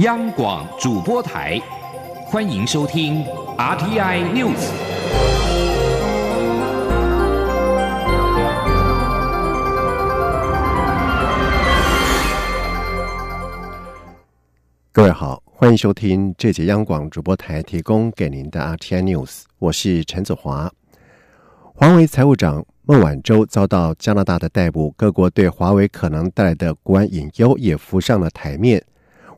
央广主播台，欢迎收听 RTI News。各位好，欢迎收听这节央广主播台提供给您的 RTI News，我是陈子华。华为财务长孟晚舟遭到加拿大的逮捕，各国对华为可能带来的国安隐忧也浮上了台面。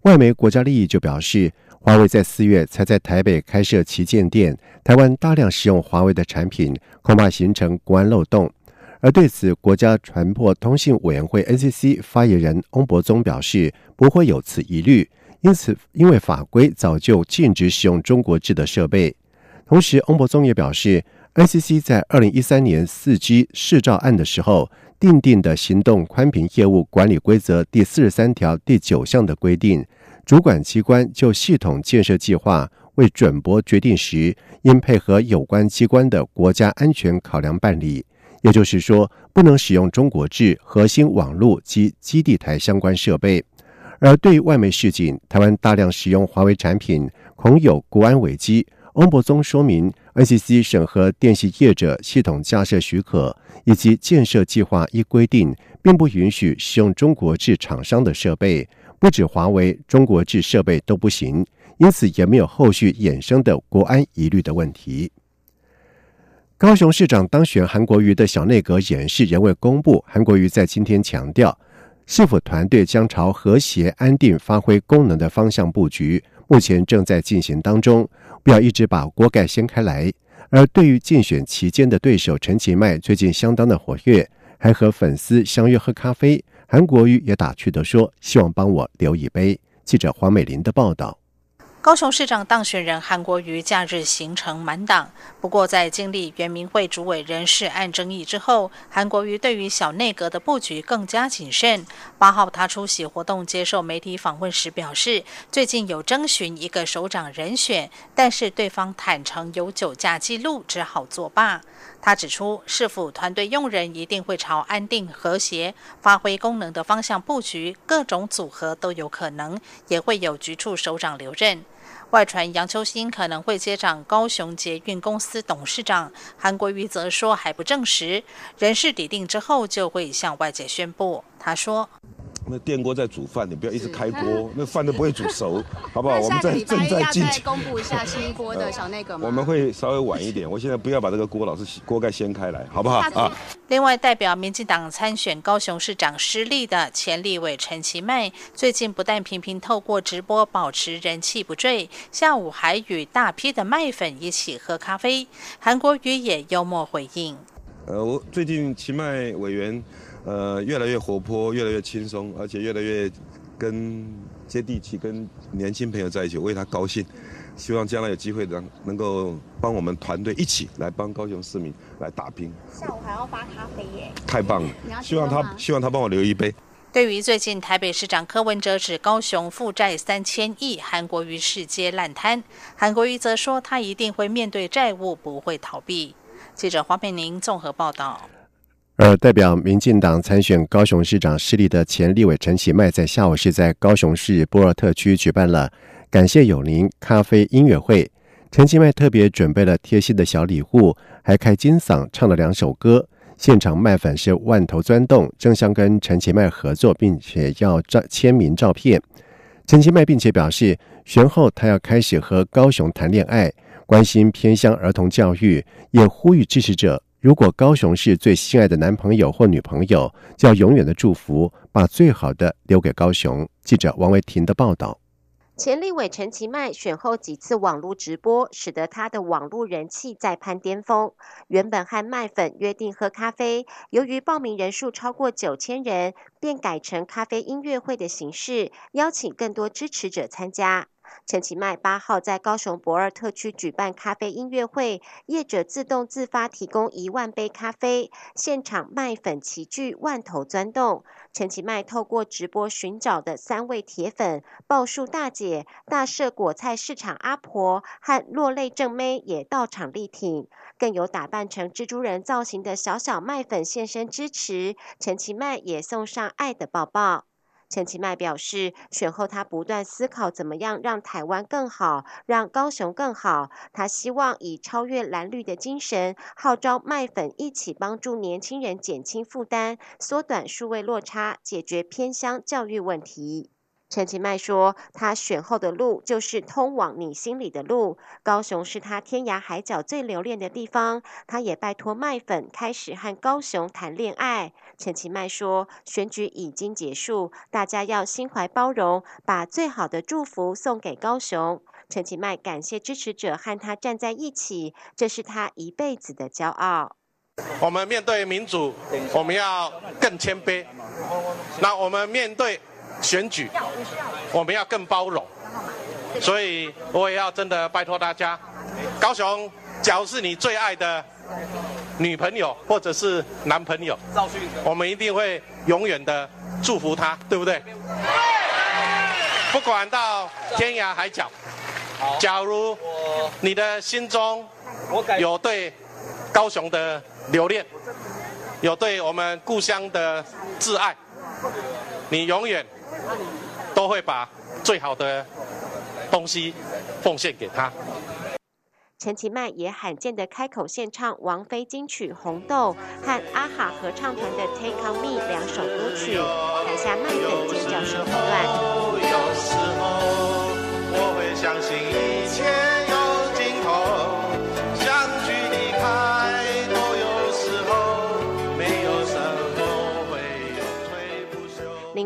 外媒国家利益就表示，华为在四月才在台北开设旗舰店，台湾大量使用华为的产品，恐怕形成国安漏洞。而对此，国家传播通信委员会 NCC 发言人翁博宗表示，不会有此疑虑，因此因为法规早就禁止使用中国制的设备。同时，翁博宗也表示，NCC 在二零一三年四 G 试照案的时候。订定的行动宽频业务管理规则第四十三条第九项的规定，主管机关就系统建设计划为准驳决定时，应配合有关机关的国家安全考量办理。也就是说，不能使用中国制核心网络及基地台相关设备。而对于外媒示警，台湾大量使用华为产品，恐有国安危机。翁博宗说明，NCC 审核电信业者系统架设许可以及建设计划一规定，并不允许使用中国制厂商的设备，不止华为，中国制设备都不行。因此，也没有后续衍生的国安疑虑的问题。高雄市长当选韩国瑜的小内阁演示仍未公布，韩国瑜在今天强调，市府团队将朝和谐、安定、发挥功能的方向布局。目前正在进行当中，不要一直把锅盖掀开来。而对于竞选期间的对手陈其迈，最近相当的活跃，还和粉丝相约喝咖啡。韩国瑜也打趣的说：“希望帮我留一杯。”记者黄美玲的报道。高雄市长当选人韩国瑜假日行程满档，不过在经历原民会主委人事案争议之后，韩国瑜对于小内阁的布局更加谨慎。八号他出席活动接受媒体访问时表示，最近有征询一个首长人选，但是对方坦诚有酒驾记录，只好作罢。他指出，市府团队用人一定会朝安定、和谐、发挥功能的方向布局，各种组合都有可能，也会有局处首长留任。外传杨秋兴可能会接掌高雄捷运公司董事长，韩国瑜则说还不证实，人事底定之后就会向外界宣布。他说。那电锅在煮饭，你不要一直开锅，那饭都不会煮熟，好不好？我们在正在进行公布一下新一波的小内阁吗？我们会稍微晚一点，我现在不要把这个锅老是锅盖掀开来，好不好啊？另外，代表民进党参选高雄市长失利的前立委陈其迈，最近不但频频透过直播保持人气不坠，下午还与大批的麦粉一起喝咖啡。韩国瑜也幽默回应：“呃，我最近其迈委员。”呃，越来越活泼，越来越轻松，而且越来越跟接地气，跟年轻朋友在一起，为他高兴。希望将来有机会能能够帮我们团队一起来帮高雄市民来打拼。下午还要发咖啡耶！太棒了！希望他希望他帮我留一杯。对于最近台北市长柯文哲指高雄负债三千亿，韩国瑜世接烂摊，韩国瑜则说他一定会面对债务，不会逃避。记者黄佩宁综合报道。而代表民进党参选高雄市长势力的前立委陈其迈，在下午是在高雄市波尔特区举办了感谢有您咖啡音乐会。陈其迈特别准备了贴心的小礼物，还开金嗓唱了两首歌。现场麦粉是万头钻动，争相跟陈其迈合作，并且要照签名照片。陈其迈并且表示，选后他要开始和高雄谈恋爱，关心偏乡儿童教育，也呼吁支持者。如果高雄是最心爱的男朋友或女朋友，就要永远的祝福，把最好的留给高雄。记者王维婷的报道。前立委陈其迈选后几次网络直播，使得他的网络人气再攀巅峰。原本和麦粉约定喝咖啡，由于报名人数超过九千人，便改成咖啡音乐会的形式，邀请更多支持者参加。陈其迈八号在高雄博尔特区举办咖啡音乐会，业者自动自发提供一万杯咖啡，现场卖粉齐聚，万头钻动。陈其迈透过直播寻找的三位铁粉，报数大姐、大社果菜市场阿婆和落泪正妹也到场力挺，更有打扮成蜘蛛人造型的小小麦粉现身支持。陈其迈也送上爱的抱抱。陈其迈表示，选后他不断思考怎么样让台湾更好，让高雄更好。他希望以超越蓝绿的精神，号召麦粉一起帮助年轻人减轻负担，缩短数位落差，解决偏乡教育问题。陈其迈说：“他选后的路就是通往你心里的路。高雄是他天涯海角最留恋的地方。他也拜托麦粉开始和高雄谈恋爱。”陈其迈说：“选举已经结束，大家要心怀包容，把最好的祝福送给高雄。”陈其迈感谢支持者和他站在一起，这是他一辈子的骄傲。我们面对民主，我们要更谦卑。那我们面对。选举，我们要更包容，所以我也要真的拜托大家，高雄，假如是你最爱的女朋友或者是男朋友，我们一定会永远的祝福他，对不对？不管到天涯海角，假如你的心中有对高雄的留恋，有对我们故乡的挚爱，你永远。都会把最好的东西奉献给他。陈其迈也罕见的开口献唱王菲金曲《红豆》和阿哈合唱团的《Take on Me》两首歌曲，台下麦粉尖叫声不断。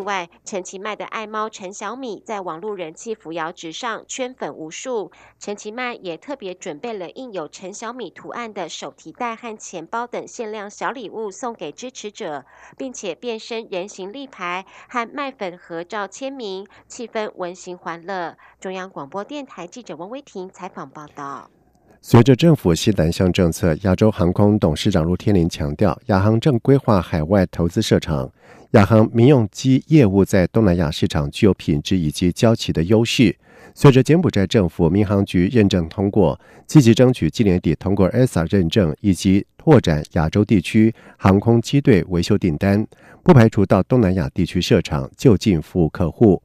另外，陈其迈的爱猫陈小米在网络人气扶摇直上，圈粉无数。陈其迈也特别准备了印有陈小米图案的手提袋和钱包等限量小礼物送给支持者，并且变身人形立牌和麦粉合照签名，气氛温馨欢乐。中央广播电台记者王威婷采访报道。随着政府西南向政策，亚洲航空董事长陆天林强调，亚航正规划海外投资设厂。亚航民用机业务在东南亚市场具有品质以及交期的优势。随着柬埔寨政府民航局认证通过，积极争取今年底通过 ESA 认证，以及拓展亚洲地区航空机队维修订单，不排除到东南亚地区设厂，就近服务客户。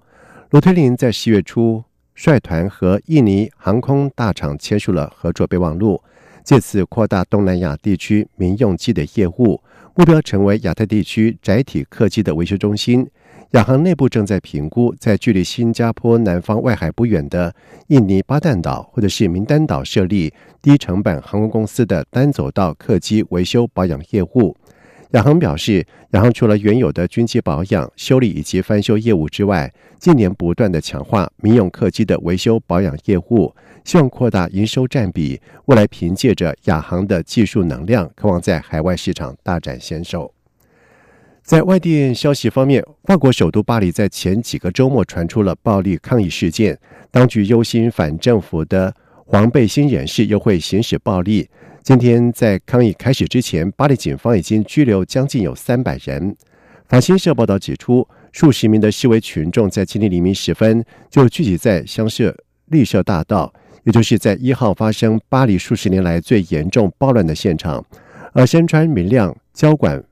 罗天林在十月初率团和印尼航空大厂签署了合作备忘录，借此扩大东南亚地区民用机的业务。目标成为亚太地区载体客机的维修中心。亚航内部正在评估，在距离新加坡南方外海不远的印尼巴旦岛或者是名丹岛设立低成本航空公司的单走道客机维修保养业务。亚航表示，亚航除了原有的军机保养、修理以及翻修业务之外，近年不断的强化民用客机的维修保养业务。希望扩大营收占比，未来凭借着亚航的技术能量，渴望在海外市场大展身手。在外电消息方面，法国首都巴黎在前几个周末传出了暴力抗议事件，当局忧心反政府的黄背心人士又会行使暴力。今天在抗议开始之前，巴黎警方已经拘留将近有三百人。法新社报道指出，数十名的示威群众在今天黎明时分就聚集在香榭丽舍大道。也就是在一号发生巴黎数十年来最严重暴乱的现场，而身穿明亮交管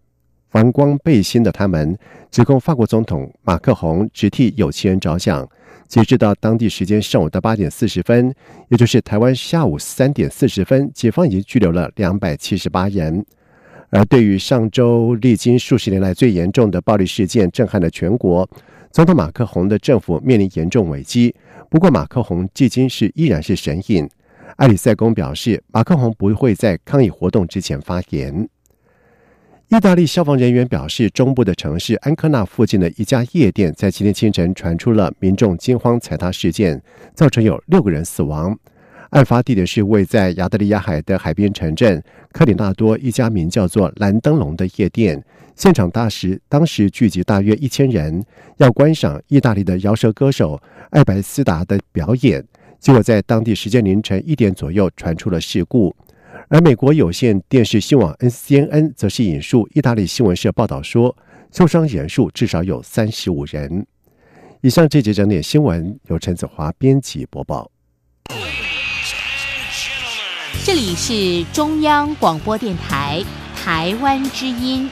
防光背心的他们，指控法国总统马克宏只替有钱人着想。截止到当地时间上午的八点四十分，也就是台湾下午三点四十分，警方已经拘留了两百七十八人。而对于上周历经数十年来最严重的暴力事件，震撼了全国。总统马克宏的政府面临严重危机。不过，马克宏至今是依然是神隐。埃里塞宫表示，马克宏不会在抗议活动之前发言。意大利消防人员表示，中部的城市安科纳附近的一家夜店在今天清晨传出了民众惊慌踩踏事件，造成有六个人死亡。案发地点是位在亚得里亚海的海边城镇克里纳多一家名叫做蓝灯笼的夜店。现场大时，当时聚集大约一千人，要观赏意大利的饶舌歌手艾白斯达的表演。结果在当地时间凌晨一点左右传出了事故。而美国有线电视新闻 NCN 则是引述意大利新闻社报道说，受伤人数至少有三十五人。以上这节整点新闻由陈子华编辑播报。这里是中央广播电台台湾之音。